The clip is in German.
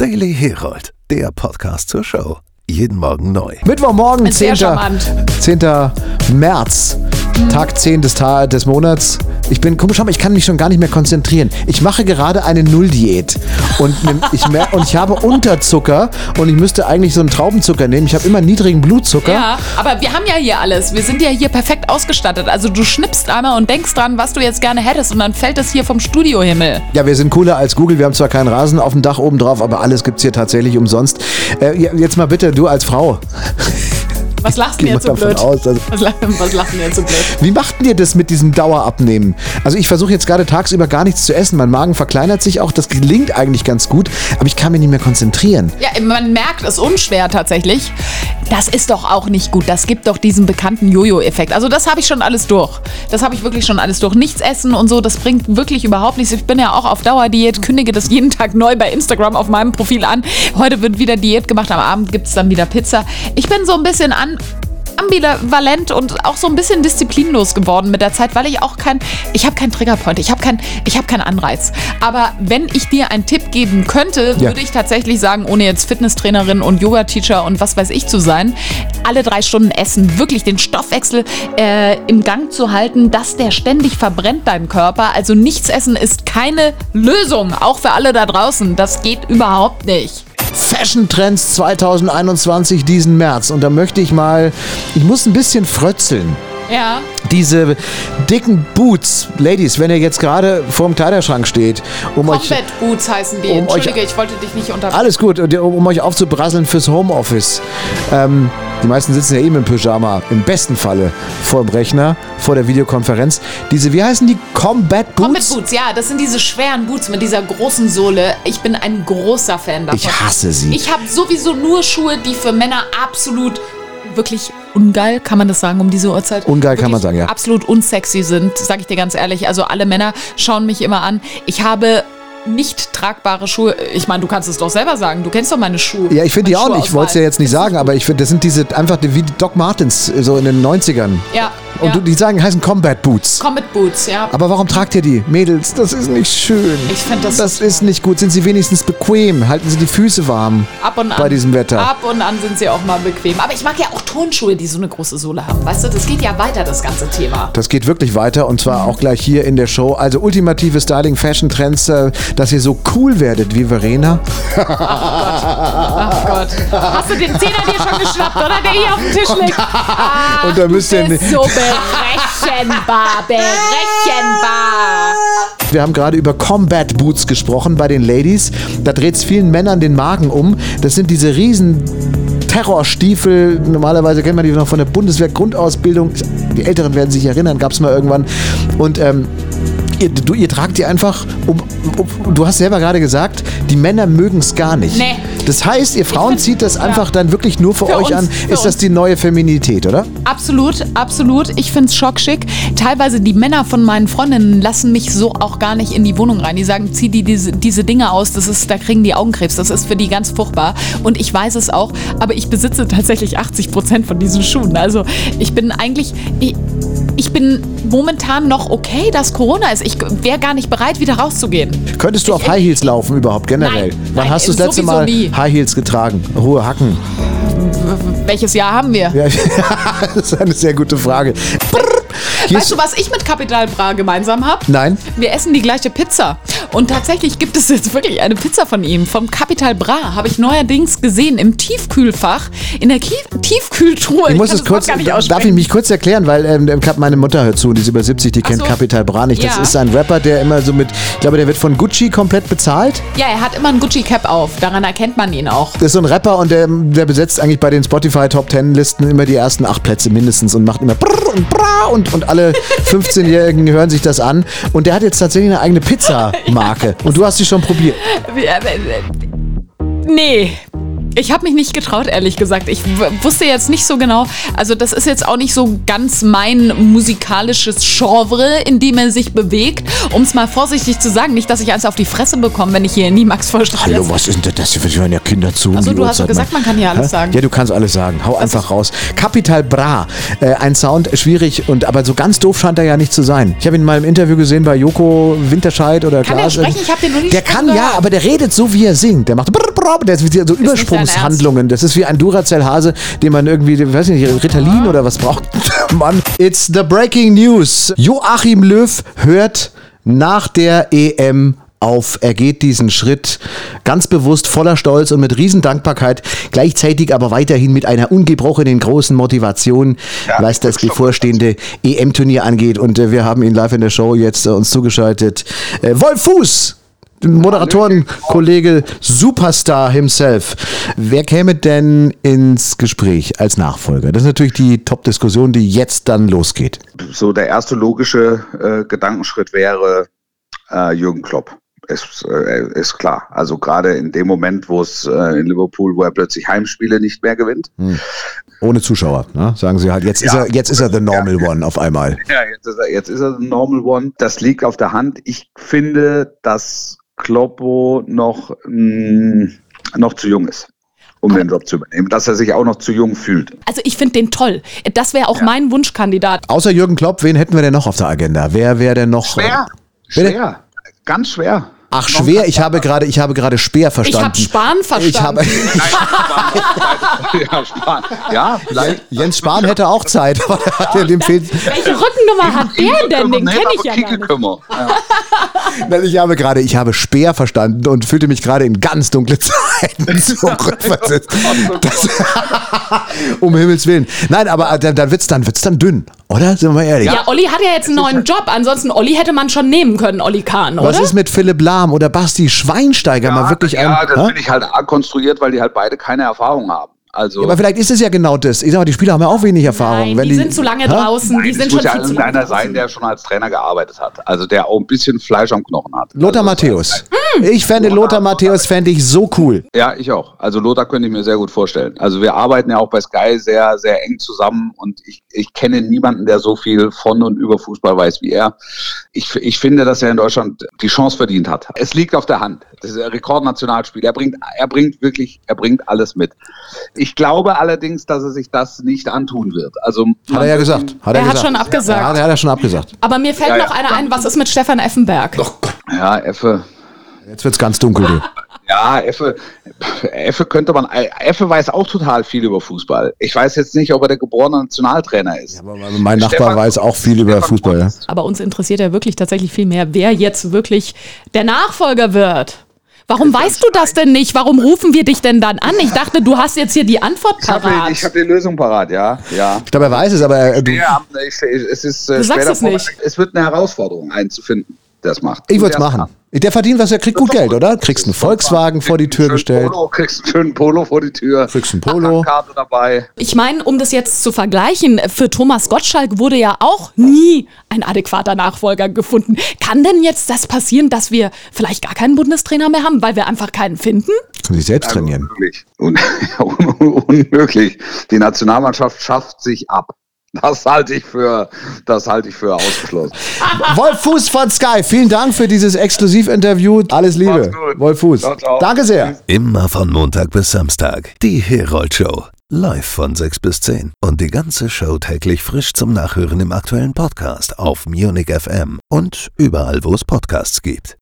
Daily Herald, der Podcast zur Show. Jeden Morgen neu. Mittwochmorgen, Sehr 10. charmant. 10. März, Tag 10 des, Ta des Monats. Ich bin komisch, aber ich kann mich schon gar nicht mehr konzentrieren. Ich mache gerade eine Nulldiät und, ich und ich habe Unterzucker und ich müsste eigentlich so einen Traubenzucker nehmen. Ich habe immer niedrigen Blutzucker. Ja, aber wir haben ja hier alles. Wir sind ja hier perfekt ausgestattet. Also du schnippst einmal und denkst dran, was du jetzt gerne hättest und dann fällt es hier vom Studiohimmel. Ja, wir sind cooler als Google. Wir haben zwar keinen Rasen auf dem Dach oben drauf, aber alles gibt's hier tatsächlich umsonst. Äh, jetzt mal bitte, du als Frau. Was lachst du jetzt so blöd? aus, dass- was, was lachen wir jetzt so blöd? Wie macht ihr das mit diesem Dauerabnehmen? Also ich versuche jetzt gerade tagsüber gar nichts zu essen. Mein Magen verkleinert sich auch. Das gelingt eigentlich ganz gut, aber ich kann mich nicht mehr konzentrieren. Ja, man merkt es unschwer tatsächlich. Das ist doch auch nicht gut. Das gibt doch diesen bekannten Jojo-Effekt. Also das habe ich schon alles durch. Das habe ich wirklich schon alles durch. Nichts essen und so, das bringt wirklich überhaupt nichts. Ich bin ja auch auf Dauerdiät, kündige das jeden Tag neu bei Instagram auf meinem Profil an. Heute wird wieder Diät gemacht, am Abend gibt es dann wieder Pizza. Ich bin so ein bisschen an ambivalent und auch so ein bisschen disziplinlos geworden mit der Zeit, weil ich auch kein, ich habe keinen Triggerpoint, ich habe kein, ich habe keinen Anreiz. Aber wenn ich dir einen Tipp geben könnte, Ja. würde ich tatsächlich sagen, ohne jetzt Fitnesstrainerin und Yoga-Teacher und was weiß ich zu sein, alle drei Stunden essen, wirklich den Stoffwechsel äh, im Gang zu halten, dass der ständig verbrennt dein Körper. Also nichts essen ist keine Lösung, auch für alle da draußen. Das geht überhaupt nicht. Fashion Trends 2021 diesen März. Und da möchte ich mal, ich muss ein bisschen frötzeln. Ja. Diese dicken Boots, Ladies, wenn ihr jetzt gerade vor dem Kleiderschrank steht, um euch Combat Boots heißen die. um euch- Entschuldige, ich wollte dich nicht unterbrechen. Alles gut, und um euch aufzubrasseln fürs Homeoffice. Ähm, die meisten sitzen ja eben im Pyjama, im besten Falle vor dem Rechner, vor der Videokonferenz. Diese, wie heißen die? Combat Boots? Combat Boots, ja, das sind diese schweren Boots mit dieser großen Sohle. Ich bin ein großer Fan davon. Ich hasse sie. Ich habe sowieso nur Schuhe, die für Männer absolut wirklich ungeil, kann man das sagen um diese Uhrzeit? Ungeil kann man sagen, ja. Absolut unsexy sind, sage ich dir ganz ehrlich. Also alle Männer schauen mich immer an. Ich habe nicht tragbare Schuhe. Ich meine, du kannst es doch selber sagen. Du kennst doch meine Schuhe. Ja, ich finde die auch nicht. Ich wollte es ja jetzt nicht sagen, aber ich finde, das sind diese einfach wie die Doc Martens äh, so in den 90ern. Ja. Und ja. du, die sagen, heißen Combat Boots. Combat Boots, ja. Aber warum tragt ihr die? Mädels, das ist nicht schön. Ich find das Das ist nicht gut. Sind sie wenigstens bequem? Halten sie die Füße warm Ab und an. bei diesem Wetter? Ab und an sind sie auch mal bequem. Aber ich mag ja auch Turnschuhe, die so eine große Sohle haben. Weißt du, das geht ja weiter, das ganze Thema. Das geht wirklich weiter und zwar auch gleich hier in der Show. Also ultimative Styling, Fashion Trends, äh, dass ihr so cool werdet wie Verena. Ach Gott. Hast du den Zehner dir schon geschnappt, oder? Der hier auf dem Tisch liegt. Ach, Und da müsst ihr nicht- so berechenbar, berechenbar. Wir haben gerade über Combat Boots gesprochen bei den Ladies. Da dreht es vielen Männern den Magen um. Das sind diese riesen Terrorstiefel. Normalerweise kennt man die noch von der Bundeswehr Grundausbildung. Die Älteren werden sich erinnern, gab es mal irgendwann. Und ähm, ihr, du, ihr tragt die einfach, um, um, du hast selber gerade gesagt, die Männer mögen es gar nicht. Nee. Das heißt, ihr Frauen find- zieht das ja. einfach dann wirklich nur für, Für euch uns, an. Ist das uns. die neue Feminität, oder? Absolut, absolut. Ich find's schockschick. Teilweise die Männer von meinen Freundinnen lassen mich so auch gar nicht in die Wohnung rein. Die sagen, zieh die diese, diese Dinge aus, das ist, da kriegen die Augenkrebs. Das ist für die ganz furchtbar. Und ich weiß es auch, aber ich besitze tatsächlich 80 Prozent von diesen Schuhen. Also ich bin eigentlich. Ich, ich bin momentan noch okay, dass Corona ist. Ich wäre gar nicht bereit, wieder rauszugehen. Könntest du auf High Heels laufen überhaupt generell? Nein, Wann nein, hast du das letzte Mal nie. High Heels getragen? Hohe Hacken. Welches Jahr haben wir? Ja, das ist eine sehr gute Frage. Brrr. Hier Weißt du, was ich mit Capital Bra gemeinsam habe? Nein. Wir essen die gleiche Pizza. Und tatsächlich gibt es jetzt wirklich eine Pizza von ihm. Vom Capital Bra habe ich neuerdings gesehen im Tiefkühlfach, in der Kie Tiefkühltruhe. Ich muss kann es kurz, darf ich mich kurz erklären, weil ähm, ich glaub, meine Mutter hört zu und die ist über 70, die kennt so. Capital Bra nicht. Das Ja. ist ein Rapper, der immer so mit, ich glaube, der wird von Gucci komplett bezahlt. Ja, er hat immer ein Gucci-Cap auf. Daran erkennt man ihn auch. Das ist so ein Rapper und der, der besetzt eigentlich bei den Spotify Top Ten Listen immer die ersten acht Plätze mindestens und macht immer brrr und bra und, und alle 15-Jährigen hören sich das an. Und der hat jetzt tatsächlich eine eigene Pizza-Marke. Und du hast sie schon probiert. Nee. Ich habe mich nicht getraut, ehrlich gesagt. Ich wusste jetzt nicht so genau. Also, das ist jetzt auch nicht so ganz mein musikalisches Genre, in dem er sich bewegt. Um es mal vorsichtig zu sagen, nicht, dass ich eins auf die Fresse bekomme, wenn ich hier nie Max vorstelle. Hallo, was ist denn das? Wir hören ja Kinder zu. Also, du hast doch Uhrzeit, gesagt, man kann hier alles Hä? sagen. Ja, du kannst alles sagen. Hau einfach raus. Capital Bra. Äh, ein Sound, schwierig, und aber so ganz doof scheint er ja nicht zu sein. Ich habe ihn mal im Interview gesehen bei Joko Winterscheid oder Kann er Klaas. sprechen? Ich hab den noch nicht Der kann, gehört. ja, aber der redet so, wie er singt. Der macht brr, brr, der ist wie so dein Übersprungshandlungen. Das ist wie ein Duracell-Hase, den man irgendwie, weiß ich nicht, Ritalin oder was braucht. Mann. It's the breaking news. Joachim Löw hört nach der EM auf. Er geht diesen Schritt ganz bewusst, voller Stolz und mit Riesendankbarkeit, gleichzeitig aber weiterhin mit einer ungebrochenen großen Motivation, was das bevorstehende EM-Turnier angeht. Und äh, wir haben ihn live in der Show jetzt äh, uns zugeschaltet. Äh, Wolf Fuß! Moderatorenkollege Superstar himself. Wer käme denn ins Gespräch als Nachfolger? Das ist natürlich die Top-Diskussion, die jetzt dann losgeht. so der erste logische äh, Gedankenschritt wäre äh, Jürgen Klopp. Ist, äh, ist klar. Also gerade in dem Moment, wo es äh, in Liverpool, wo er plötzlich Heimspiele nicht mehr gewinnt. Ohne Zuschauer, ne? sagen Sie halt. Jetzt, ist Ja. er, jetzt ist er the normal one auf einmal. Ja, jetzt ist er, jetzt ist er ein Normal One. Das liegt auf der Hand. Ich finde, dass Kloppo noch, mh, noch zu jung ist, um den Job zu übernehmen. Dass er sich auch noch zu jung fühlt. Also, ich finde den toll. Das wäre auch mein Wunschkandidat. Außer Jürgen Klopp, wen hätten wir denn noch auf der Agenda? Wer wäre denn noch? Schwer. Bitte? Schwer. Ganz schwer. Ach, schwer. Ich habe gerade, ich habe gerade Speer Ich verstanden. habe Spahn Ich habe, verstanden. ja, Spahn. ja, vielleicht. Jens Spahn hätte auch Zeit. ja dem fehlt, Welche Rückennummer hat der denn? Den kenne ich ja gar nicht. ich habe gerade, ich habe Speer verstanden und fühlte mich gerade in ganz dunkle Zeiten zurückversetzt. Das, um Himmels Willen. Nein, aber dann, dann wird's dann, wird's dann dünn, oder? Sind wir mal ehrlich. Ja, Olli hat ja jetzt einen neuen Job. Ansonsten, Olli hätte man schon nehmen können, Olli Kahn, oder? Was ist mit Philipp Lahm oder Basti Schweinsteiger? mal wirklich ja, ein, das Hä? finde ich halt konstruiert, weil die halt beide keine Erfahrung haben. Also, aber vielleicht ist es ja genau das. Ich sag mal, die Spieler haben ja auch wenig Erfahrung. Nein, wenn die, sind zu lange Hä? draußen. Die es sind muss schon ja viel zu draußen. sein, der schon als Trainer gearbeitet hat. Also der auch ein bisschen Fleisch am Knochen hat. Lothar also, Matthäus. Hm. Ich fände Lothar Matthäus fände ich so cool. Ja, ich auch. Also Lothar könnte ich mir sehr gut vorstellen. Also wir arbeiten ja auch bei Sky sehr, sehr eng zusammen und ich, ich kenne niemanden, der so viel von und über Fußball weiß wie er. Ich, ich finde, dass er in Deutschland die Chance verdient hat. Es liegt auf der Hand. Das ist ein Rekordnationalspiel. Er bringt, er bringt wirklich, er bringt alles mit. Ich glaube allerdings, dass er sich das nicht antun wird. Also Hat er ja gesagt. Hat Er hat gesagt. schon abgesagt. Ja, der hat er schon abgesagt. Aber mir fällt Ja, ja. noch einer ein, was ist mit Stefan Effenberg? Ja, Effe. Jetzt wird's ganz dunkel. Du. Ja, Effe, Effe könnte man, Effe weiß auch total viel über Fußball. Ich weiß jetzt nicht, ob er der geborene Nationaltrainer ist. Aber mein Nachbar Stefan- weiß auch viel über Stefan Fußball. Ja. Aber uns interessiert ja wirklich tatsächlich viel mehr, wer jetzt wirklich der Nachfolger wird. Warum weißt du das denn nicht? Warum rufen wir dich denn dann an? Ich dachte, du hast jetzt hier die Antwort Ich habe parat. ich hab die Lösung parat, ja. ja. Ich glaube, er weiß es, aber er, du, Ja, ich, es ist äh, Du sagst es nicht. Es wird eine Herausforderung, einen zu finden, es macht. ich würde es machen. kann. Der verdient was, er kriegt gut Geld, oder? Kriegst einen Volkswagen vor die Tür gestellt. Polo, kriegst einen schönen Polo vor die Tür. Kriegst einen Polo. Dabei. Ich meine, um das jetzt zu vergleichen, für Thomas Gottschalk wurde ja auch nie ein adäquater Nachfolger gefunden. Kann denn jetzt das passieren, dass wir vielleicht gar keinen Bundestrainer mehr haben, weil wir einfach keinen finden? Kann sich selbst trainieren. Unmöglich. Un un unmöglich. Die Nationalmannschaft schafft sich ab. Das halte ich für, das halte ich für ausgeschlossen. Wolf Fuß von Sky, vielen Dank für dieses Exklusivinterview. Alles Liebe. Wolf Fuß. Ciao, ciao. Danke sehr. Immer von Montag bis Samstag. Die Herold Show. Live von 6 bis 10. Und die ganze Show täglich frisch zum Nachhören im aktuellen Podcast auf Munich FM und überall, wo es Podcasts gibt.